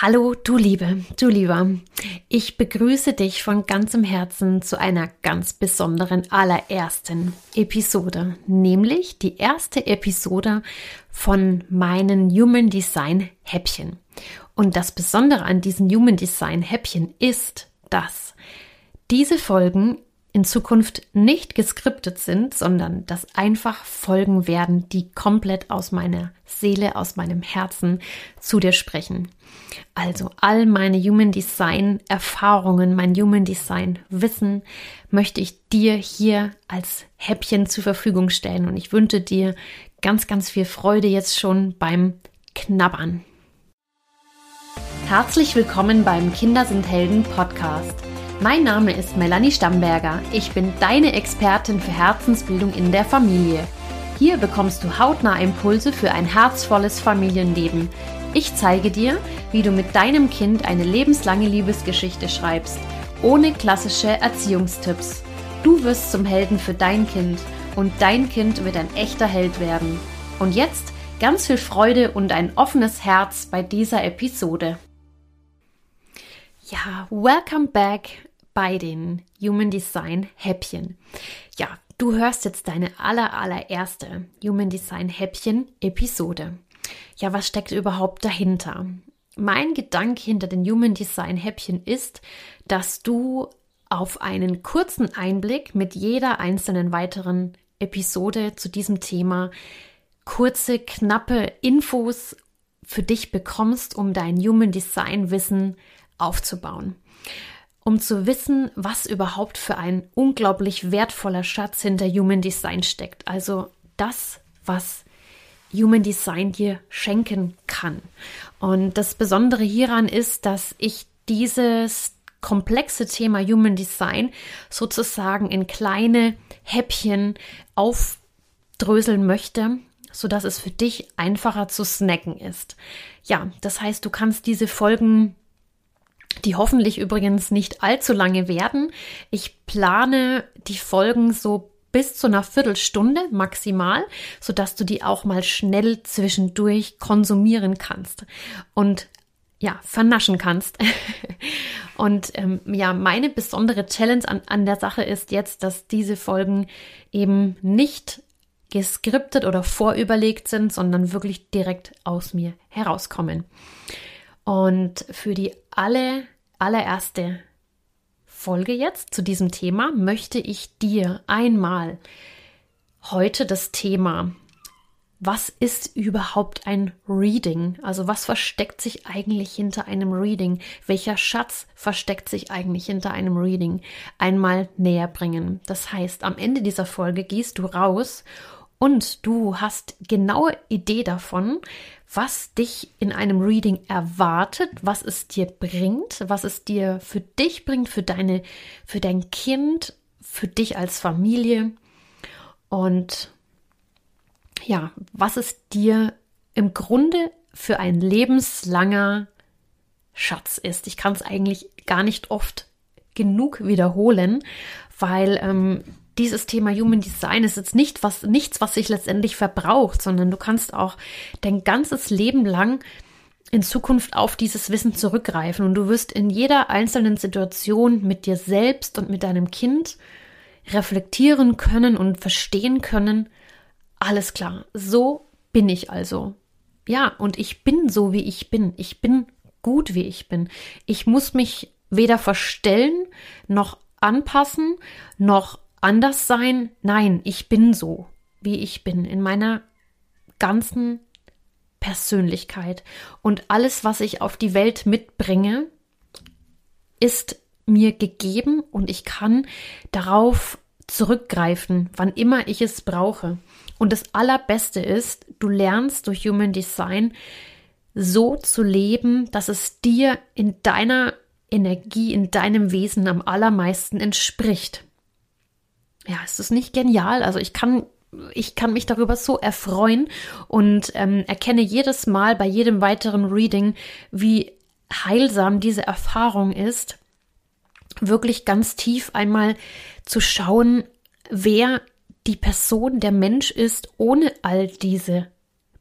Hallo, du Liebe, du Lieber. Ich begrüße dich von ganzem Herzen zu einer ganz besonderen allerersten Episode, nämlich die erste Episode von meinen Human Design Häppchen. Und das Besondere an diesen Human Design Häppchen ist, dass diese Folgen in Zukunft nicht geskriptet sind, sondern dass einfach Folgen werden, die komplett aus meiner Seele, aus meinem Herzen zu dir sprechen. Also all meine Human Design Erfahrungen, mein Human Design Wissen möchte ich dir hier als Häppchen zur Verfügung stellen und ich wünsche dir ganz, ganz viel Freude jetzt schon beim Knabbern. Herzlich willkommen beim Kinder sind Helden Podcast. Mein Name ist Melanie Stamberger. Ich bin deine Expertin für Herzensbildung in der Familie. Hier bekommst du hautnah Impulse für ein herzvolles Familienleben. Ich zeige dir, wie du mit deinem Kind eine lebenslange Liebesgeschichte schreibst, ohne klassische Erziehungstipps. Du wirst zum Helden für dein Kind und dein Kind wird ein echter Held werden. Und jetzt ganz viel Freude und ein offenes Herz bei dieser Episode. Ja, welcome back bei den Human Design Häppchen. Ja, du hörst jetzt deine aller, allererste Human Design Häppchen Episode. Ja, was steckt überhaupt dahinter? Mein Gedanke hinter den Human Design Häppchen ist, dass du auf einen kurzen Einblick mit jeder einzelnen weiteren Episode zu diesem Thema kurze, knappe Infos für dich bekommst, um dein Human Design Wissen aufzubauen um zu wissen, was überhaupt für ein unglaublich wertvoller Schatz hinter Human Design steckt. Also das, was Human Design dir schenken kann. Und das Besondere hieran ist, dass ich dieses komplexe Thema Human Design sozusagen in kleine Häppchen aufdröseln möchte, so dass es für dich einfacher zu snacken ist. Ja, das heißt, du kannst diese Folgen die hoffentlich übrigens nicht allzu lange werden. Ich plane die Folgen so bis zu einer Viertelstunde maximal, so dass du die auch mal schnell zwischendurch konsumieren kannst und ja, vernaschen kannst. und ähm, ja, meine besondere Challenge an, an der Sache ist jetzt, dass diese Folgen eben nicht geskriptet oder vorüberlegt sind, sondern wirklich direkt aus mir herauskommen. Und für die alle, allererste Folge jetzt zu diesem Thema möchte ich dir einmal heute das Thema was ist überhaupt ein Reading? Also was versteckt sich eigentlich hinter einem Reading? Welcher Schatz versteckt sich eigentlich hinter einem Reading? Einmal näher bringen. Das heißt, am Ende dieser Folge gehst du raus und du hast genaue Idee davon, was dich in einem Reading erwartet, was es dir bringt, was es dir für dich bringt, für deine, für dein Kind, für dich als Familie und ja, was es dir im Grunde für ein lebenslanger Schatz ist. Ich kann es eigentlich gar nicht oft genug wiederholen, weil ähm, dieses Thema Human Design ist jetzt nicht was, nichts, was sich letztendlich verbraucht, sondern du kannst auch dein ganzes Leben lang in Zukunft auf dieses Wissen zurückgreifen und du wirst in jeder einzelnen Situation mit dir selbst und mit deinem Kind reflektieren können und verstehen können, alles klar, so bin ich also. Ja, und ich bin so, wie ich bin. Ich bin gut, wie ich bin. Ich muss mich weder verstellen, noch anpassen, noch anders sein. Nein, ich bin so, wie ich bin, in meiner ganzen Persönlichkeit. Und alles, was ich auf die Welt mitbringe, ist mir gegeben und ich kann darauf zurückgreifen, wann immer ich es brauche. Und das Allerbeste ist, du lernst durch Human Design so zu leben, dass es dir in deiner Energie, in deinem Wesen am allermeisten entspricht ja, ist das nicht genial? Also ich kann ich kann mich darüber so erfreuen und ähm, erkenne jedes Mal bei jedem weiteren Reading, wie heilsam diese Erfahrung ist, wirklich ganz tief einmal zu schauen, wer die Person, der Mensch ist, ohne all diese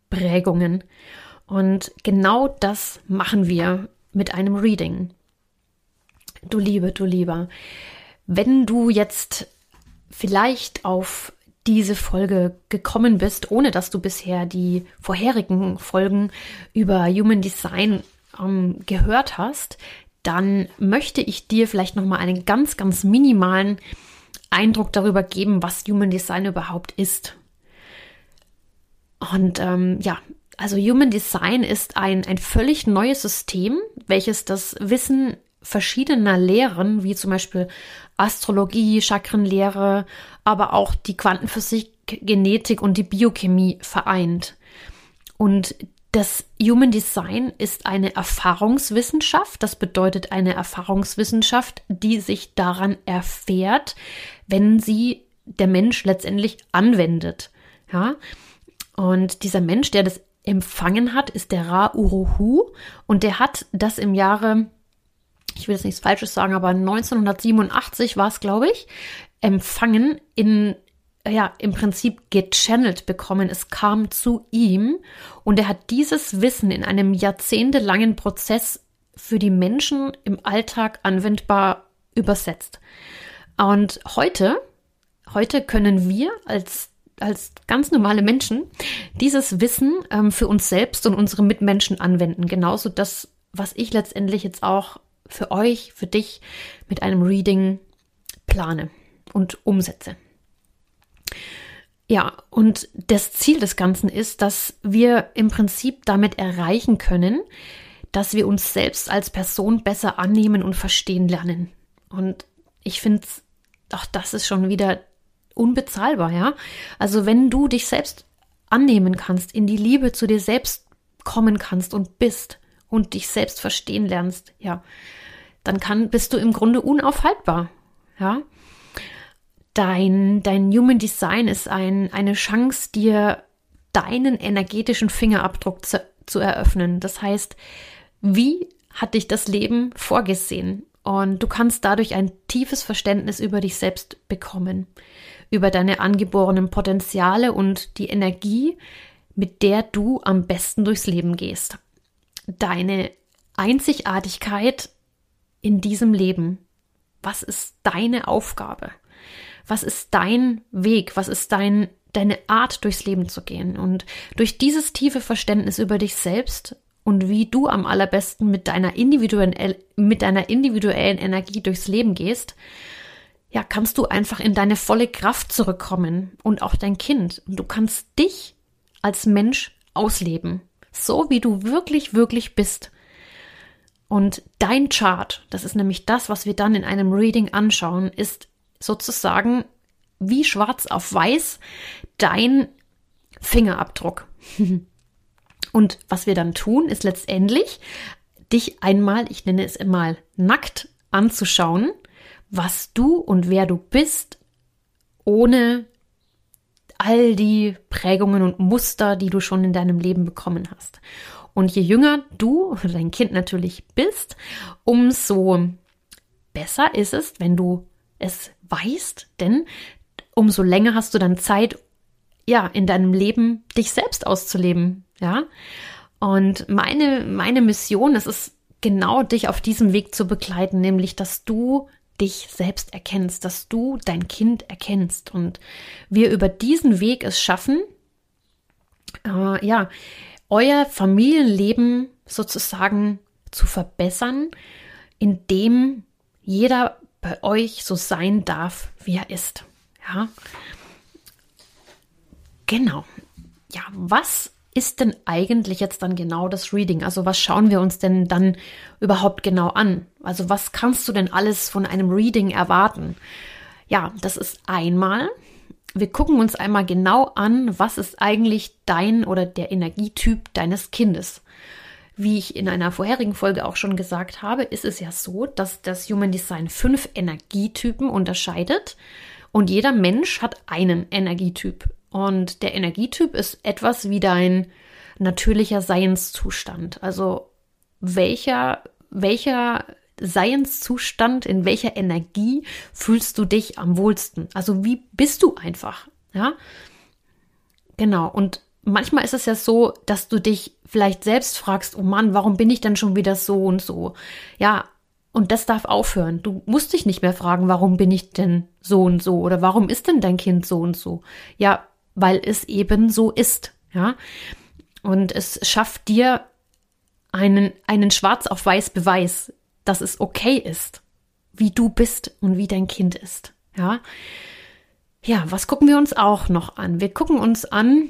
Prägungen. Und genau das machen wir mit einem Reading. Du Liebe, du Lieber, wenn du jetzt vielleicht auf diese Folge gekommen bist, ohne dass du bisher die vorherigen Folgen über Human Design ähm, gehört hast, dann möchte ich dir vielleicht noch mal einen ganz, ganz minimalen Eindruck darüber geben, was Human Design überhaupt ist. Und ähm, ja, also Human Design ist ein, ein völlig neues System, welches das Wissen verschiedener Lehren, wie zum Beispiel Astrologie, Chakrenlehre, aber auch die Quantenphysik, Genetik und die Biochemie vereint. Und das Human Design ist eine Erfahrungswissenschaft. Das bedeutet eine Erfahrungswissenschaft, die sich daran erfährt, wenn sie der Mensch letztendlich anwendet. Ja. Und dieser Mensch, der das empfangen hat, ist der Ra Uruhu und der hat das im Jahre ich will jetzt nichts Falsches sagen, aber 1987 war es, glaube ich, empfangen in ja, im Prinzip gechannelt bekommen. Es kam zu ihm und er hat dieses Wissen in einem jahrzehntelangen Prozess für die Menschen im Alltag anwendbar übersetzt. Und heute, heute können wir als als ganz normale Menschen dieses Wissen ähm, für uns selbst und unsere Mitmenschen anwenden. Genauso das, was ich letztendlich jetzt auch für euch, für dich mit einem Reading plane und umsetze. Ja, und das Ziel des Ganzen ist, dass wir im Prinzip damit erreichen können, dass wir uns selbst als Person besser annehmen und verstehen lernen. Und ich finde, auch das ist schon wieder unbezahlbar, ja. Also wenn du dich selbst annehmen kannst, in die Liebe zu dir selbst kommen kannst und bist und dich selbst verstehen lernst, ja, dann kann, bist du im Grunde unaufhaltbar. Ja. Dein, dein Human Design ist ein, eine Chance, dir deinen energetischen Fingerabdruck zu, zu eröffnen. Das heißt, wie hat dich das Leben vorgesehen? Und du kannst dadurch ein tiefes Verständnis über dich selbst bekommen, über deine angeborenen Potenziale und die Energie, mit der du am besten durchs Leben gehst. Deine Einzigartigkeit in diesem Leben? Was ist deine Aufgabe? Was ist dein Weg? Was ist dein, deine Art, durchs Leben zu gehen? Und durch dieses tiefe Verständnis über dich selbst und wie du am allerbesten mit deiner individuellen, mit deiner individuellen Energie durchs Leben gehst, ja, kannst du einfach in deine volle Kraft zurückkommen und auch dein Kind. Und du kannst dich als Mensch ausleben. So wie du wirklich, wirklich bist. Und dein Chart, das ist nämlich das, was wir dann in einem Reading anschauen, ist sozusagen wie schwarz auf weiß dein Fingerabdruck. Und was wir dann tun, ist letztendlich, dich einmal, ich nenne es einmal, nackt anzuschauen, was du und wer du bist, ohne all die Prägungen und Muster, die du schon in deinem Leben bekommen hast. Und je jünger du oder dein Kind natürlich bist, umso besser ist es, wenn du es weißt, denn umso länger hast du dann Zeit, ja, in deinem Leben dich selbst auszuleben, ja. Und meine, meine Mission, es ist genau dich auf diesem Weg zu begleiten, nämlich, dass du dich selbst erkennst, dass du dein Kind erkennst und wir über diesen Weg es schaffen, äh, ja, euer Familienleben sozusagen zu verbessern, indem jeder bei euch so sein darf, wie er ist. Ja. Genau. Ja, was ist denn eigentlich jetzt dann genau das Reading? Also was schauen wir uns denn dann überhaupt genau an? Also was kannst du denn alles von einem Reading erwarten? Ja, das ist einmal wir gucken uns einmal genau an, was ist eigentlich dein oder der Energietyp deines Kindes. Wie ich in einer vorherigen Folge auch schon gesagt habe, ist es ja so, dass das Human Design fünf Energietypen unterscheidet und jeder Mensch hat einen Energietyp. Und der Energietyp ist etwas wie dein natürlicher Seinszustand. Also welcher, welcher Seinszustand, in welcher Energie fühlst du dich am wohlsten? Also wie bist du einfach? Ja, genau. Und manchmal ist es ja so, dass du dich vielleicht selbst fragst, oh Mann, warum bin ich denn schon wieder so und so? Ja, und das darf aufhören. Du musst dich nicht mehr fragen, warum bin ich denn so und so oder warum ist denn dein Kind so und so? Ja, weil es eben so ist, ja. Und es schafft dir einen, einen schwarz auf weiß Beweis, dass es okay ist, wie du bist und wie dein Kind ist, ja. Ja, was gucken wir uns auch noch an? Wir gucken uns an,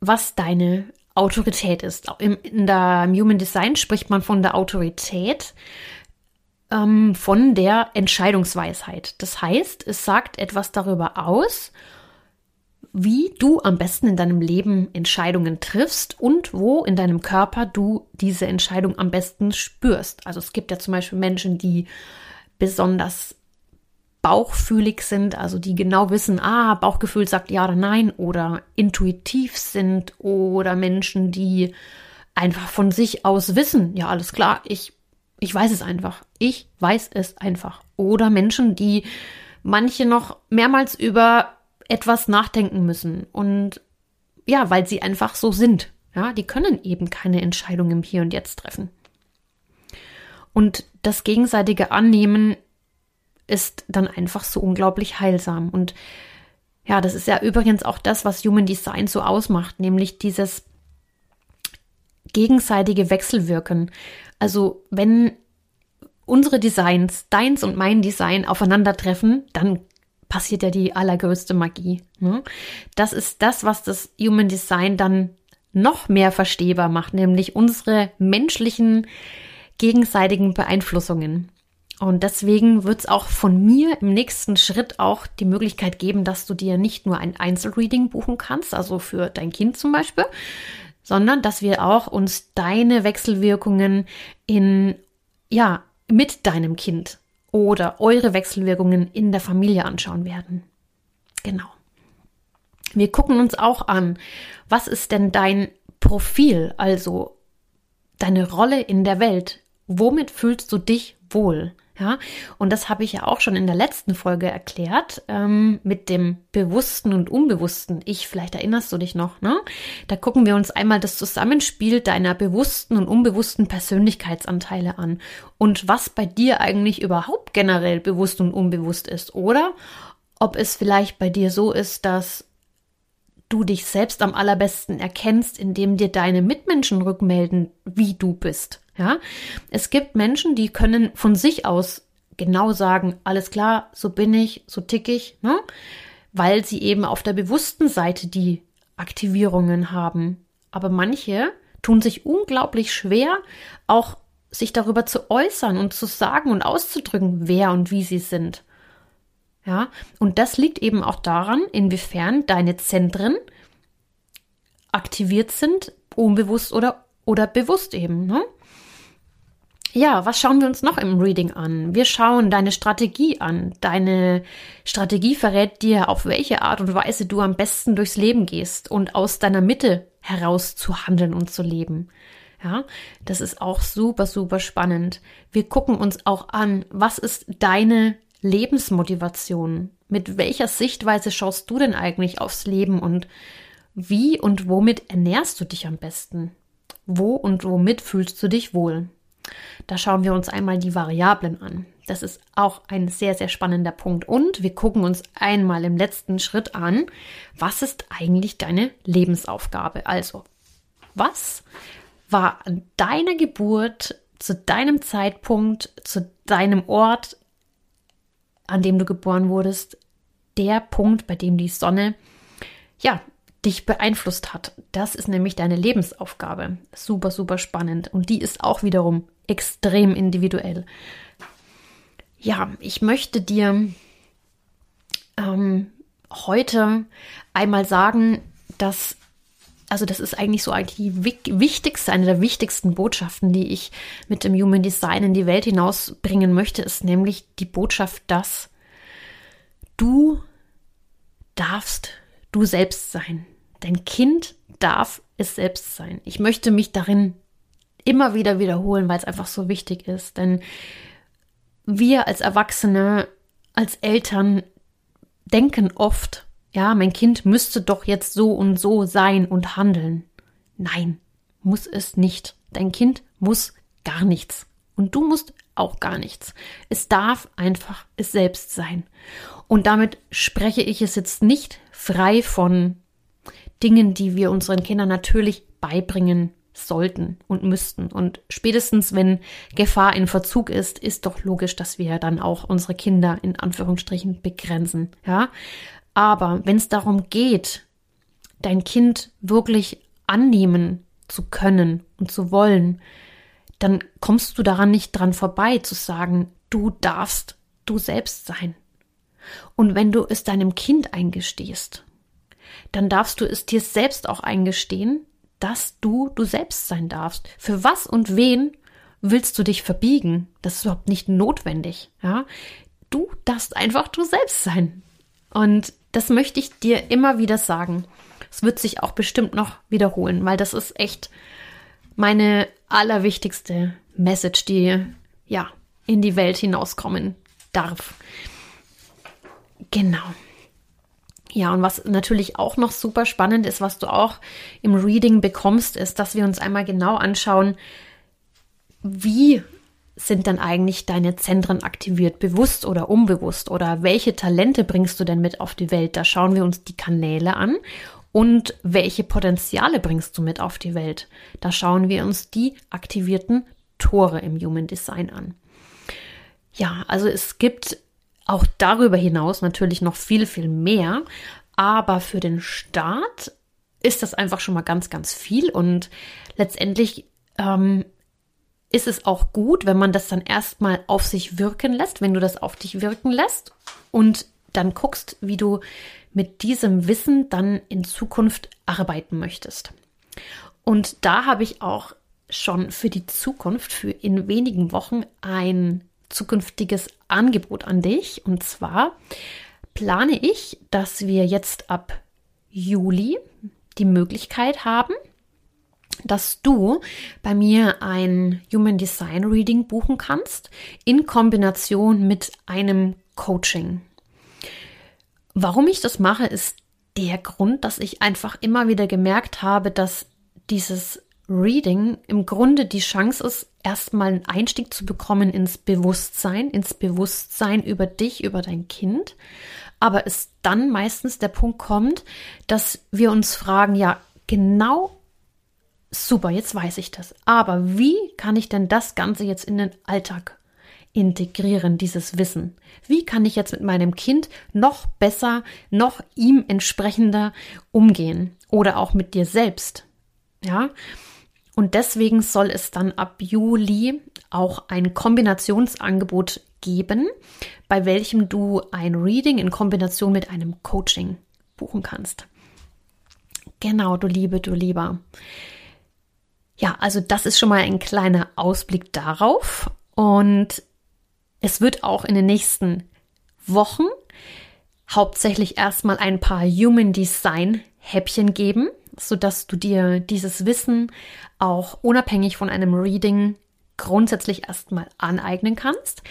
was deine Autorität ist. Im, in der Human Design spricht man von der Autorität, ähm, von der Entscheidungsweisheit. Das heißt, es sagt etwas darüber aus, wie du am besten in deinem Leben Entscheidungen triffst und wo in deinem Körper du diese Entscheidung am besten spürst. Also es gibt ja zum Beispiel Menschen, die besonders bauchfühlig sind, also die genau wissen, ah, Bauchgefühl sagt ja oder nein oder intuitiv sind oder Menschen, die einfach von sich aus wissen, ja, alles klar, ich, ich weiß es einfach. Ich weiß es einfach. Oder Menschen, die manche noch mehrmals über etwas nachdenken müssen und ja, weil sie einfach so sind. Ja, die können eben keine Entscheidung im Hier und Jetzt treffen. Und das gegenseitige Annehmen ist dann einfach so unglaublich heilsam. Und ja, das ist ja übrigens auch das, was Human Design so ausmacht, nämlich dieses gegenseitige Wechselwirken. Also wenn unsere Designs, deins und mein Design aufeinandertreffen, dann passiert ja die allergrößte Magie. Ne? Das ist das, was das Human Design dann noch mehr verstehbar macht, nämlich unsere menschlichen gegenseitigen Beeinflussungen. Und deswegen wird es auch von mir im nächsten Schritt auch die Möglichkeit geben, dass du dir nicht nur ein Einzelreading buchen kannst, also für dein Kind zum Beispiel, sondern dass wir auch uns deine Wechselwirkungen in, ja, mit deinem Kind oder eure Wechselwirkungen in der Familie anschauen werden. Genau. Wir gucken uns auch an, was ist denn dein Profil, also deine Rolle in der Welt? Womit fühlst du dich wohl? Ja, und das habe ich ja auch schon in der letzten Folge erklärt ähm, mit dem bewussten und unbewussten Ich. Vielleicht erinnerst du dich noch, ne? Da gucken wir uns einmal das Zusammenspiel deiner bewussten und unbewussten Persönlichkeitsanteile an und was bei dir eigentlich überhaupt generell bewusst und unbewusst ist, oder ob es vielleicht bei dir so ist, dass du dich selbst am allerbesten erkennst, indem dir deine Mitmenschen rückmelden, wie du bist. Ja, es gibt Menschen, die können von sich aus genau sagen, alles klar, so bin ich, so tick ich, ne? weil sie eben auf der bewussten Seite die Aktivierungen haben. Aber manche tun sich unglaublich schwer, auch sich darüber zu äußern und zu sagen und auszudrücken, wer und wie sie sind. Ja, und das liegt eben auch daran, inwiefern deine Zentren aktiviert sind, unbewusst oder, oder bewusst eben. Ne? Ja, was schauen wir uns noch im Reading an? Wir schauen deine Strategie an. Deine Strategie verrät dir, auf welche Art und Weise du am besten durchs Leben gehst und aus deiner Mitte heraus zu handeln und zu leben. Ja, das ist auch super, super spannend. Wir gucken uns auch an, was ist deine Lebensmotivation? Mit welcher Sichtweise schaust du denn eigentlich aufs Leben und wie und womit ernährst du dich am besten? Wo und womit fühlst du dich wohl? Da schauen wir uns einmal die Variablen an. Das ist auch ein sehr, sehr spannender Punkt. Und wir gucken uns einmal im letzten Schritt an, was ist eigentlich deine Lebensaufgabe? Also, was war an deiner Geburt zu deinem Zeitpunkt, zu deinem Ort, an dem du geboren wurdest, der Punkt, bei dem die Sonne ja dich beeinflusst hat. Das ist nämlich deine Lebensaufgabe. Super, super spannend. Und die ist auch wiederum extrem individuell. Ja, ich möchte dir ähm, heute einmal sagen, dass, also das ist eigentlich so eigentlich die wichtigste, eine der wichtigsten Botschaften, die ich mit dem Human Design in die Welt hinausbringen möchte, ist nämlich die Botschaft, dass du darfst du selbst sein. Dein Kind darf es selbst sein. Ich möchte mich darin immer wieder wiederholen, weil es einfach so wichtig ist. Denn wir als Erwachsene, als Eltern denken oft Ja, mein Kind müsste doch jetzt so und so sein und handeln. Nein, muss es nicht. Dein Kind muss gar nichts. Und du musst auch gar nichts. Es darf einfach es selbst sein. Und damit spreche ich es jetzt nicht frei von Dingen, die wir unseren Kindern natürlich beibringen sollten und müssten. Und spätestens, wenn Gefahr in Verzug ist, ist doch logisch, dass wir dann auch unsere Kinder in Anführungsstrichen begrenzen. Ja. Aber wenn es darum geht, dein Kind wirklich annehmen zu können und zu wollen, dann kommst du daran nicht dran vorbei zu sagen, du darfst du selbst sein. Und wenn du es deinem Kind eingestehst, dann darfst du es dir selbst auch eingestehen, dass du du selbst sein darfst. Für was und wen willst du dich verbiegen? Das ist überhaupt nicht notwendig, ja? Du darfst einfach du selbst sein. Und das möchte ich dir immer wieder sagen. Es wird sich auch bestimmt noch wiederholen, weil das ist echt meine allerwichtigste Message, die ja in die Welt hinauskommen darf. Genau. Ja, und was natürlich auch noch super spannend ist, was du auch im Reading bekommst, ist, dass wir uns einmal genau anschauen, wie sind dann eigentlich deine Zentren aktiviert, bewusst oder unbewusst? Oder welche Talente bringst du denn mit auf die Welt? Da schauen wir uns die Kanäle an und welche Potenziale bringst du mit auf die Welt? Da schauen wir uns die aktivierten Tore im Human Design an. Ja, also es gibt auch darüber hinaus natürlich noch viel, viel mehr, aber für den Start ist das einfach schon mal ganz, ganz viel und letztendlich ähm, ist es auch gut, wenn man das dann erstmal auf sich wirken lässt, wenn du das auf dich wirken lässt und dann guckst, wie du mit diesem Wissen dann in Zukunft arbeiten möchtest. Und da habe ich auch schon für die Zukunft, für in wenigen Wochen ein zukünftiges Angebot an dich. Und zwar plane ich, dass wir jetzt ab Juli die Möglichkeit haben, dass du bei mir ein Human Design Reading buchen kannst in Kombination mit einem Coaching. Warum ich das mache, ist der Grund, dass ich einfach immer wieder gemerkt habe, dass dieses Reading im Grunde die Chance ist, erstmal einen Einstieg zu bekommen ins Bewusstsein, ins Bewusstsein über dich, über dein Kind. Aber es dann meistens der Punkt kommt, dass wir uns fragen, ja, genau super, jetzt weiß ich das. Aber wie kann ich denn das Ganze jetzt in den Alltag integrieren, dieses Wissen? Wie kann ich jetzt mit meinem Kind noch besser, noch ihm entsprechender umgehen? Oder auch mit dir selbst? Ja. Und deswegen soll es dann ab Juli auch ein Kombinationsangebot geben, bei welchem du ein Reading in Kombination mit einem Coaching buchen kannst. Genau, du Liebe, du Lieber. Ja, also das ist schon mal ein kleiner Ausblick darauf. Und es wird auch in den nächsten Wochen hauptsächlich erstmal ein paar Human Design Häppchen geben, sodass du dir dieses Wissen auch unabhängig von einem Reading grundsätzlich erstmal aneignen kannst.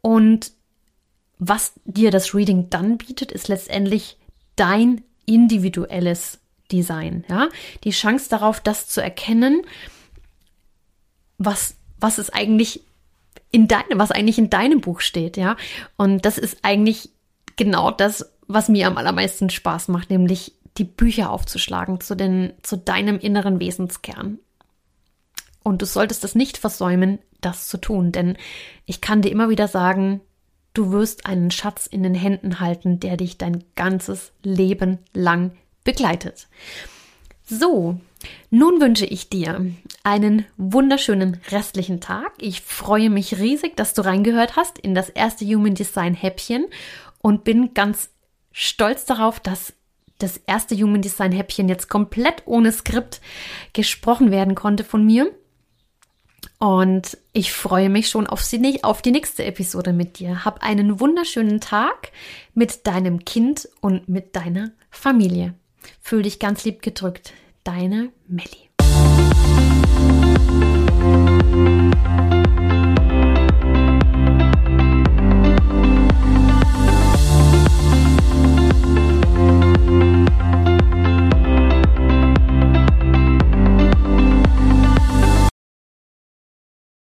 Und was dir das Reading dann bietet, ist letztendlich dein individuelles Design, ja? Die Chance darauf, das zu erkennen, was, was es eigentlich in deinem, was eigentlich in deinem Buch steht, ja. Und das ist eigentlich genau das, was mir am allermeisten Spaß macht, nämlich die Bücher aufzuschlagen zu den, zu deinem inneren Wesenskern. Und du solltest es nicht versäumen, das zu tun, denn ich kann dir immer wieder sagen, du wirst einen Schatz in den Händen halten, der dich dein ganzes Leben lang begleitet. So, nun wünsche ich dir einen wunderschönen restlichen Tag. Ich freue mich riesig, dass du reingehört hast in das erste Human Design Häppchen und bin ganz stolz darauf, dass das erste Human Design Häppchen jetzt komplett ohne Skript gesprochen werden konnte von mir. Und ich freue mich schon auf die, auf die nächste Episode mit dir. Hab einen wunderschönen Tag mit deinem Kind und mit deiner Familie. Fühl dich ganz lieb gedrückt. Deine Melli.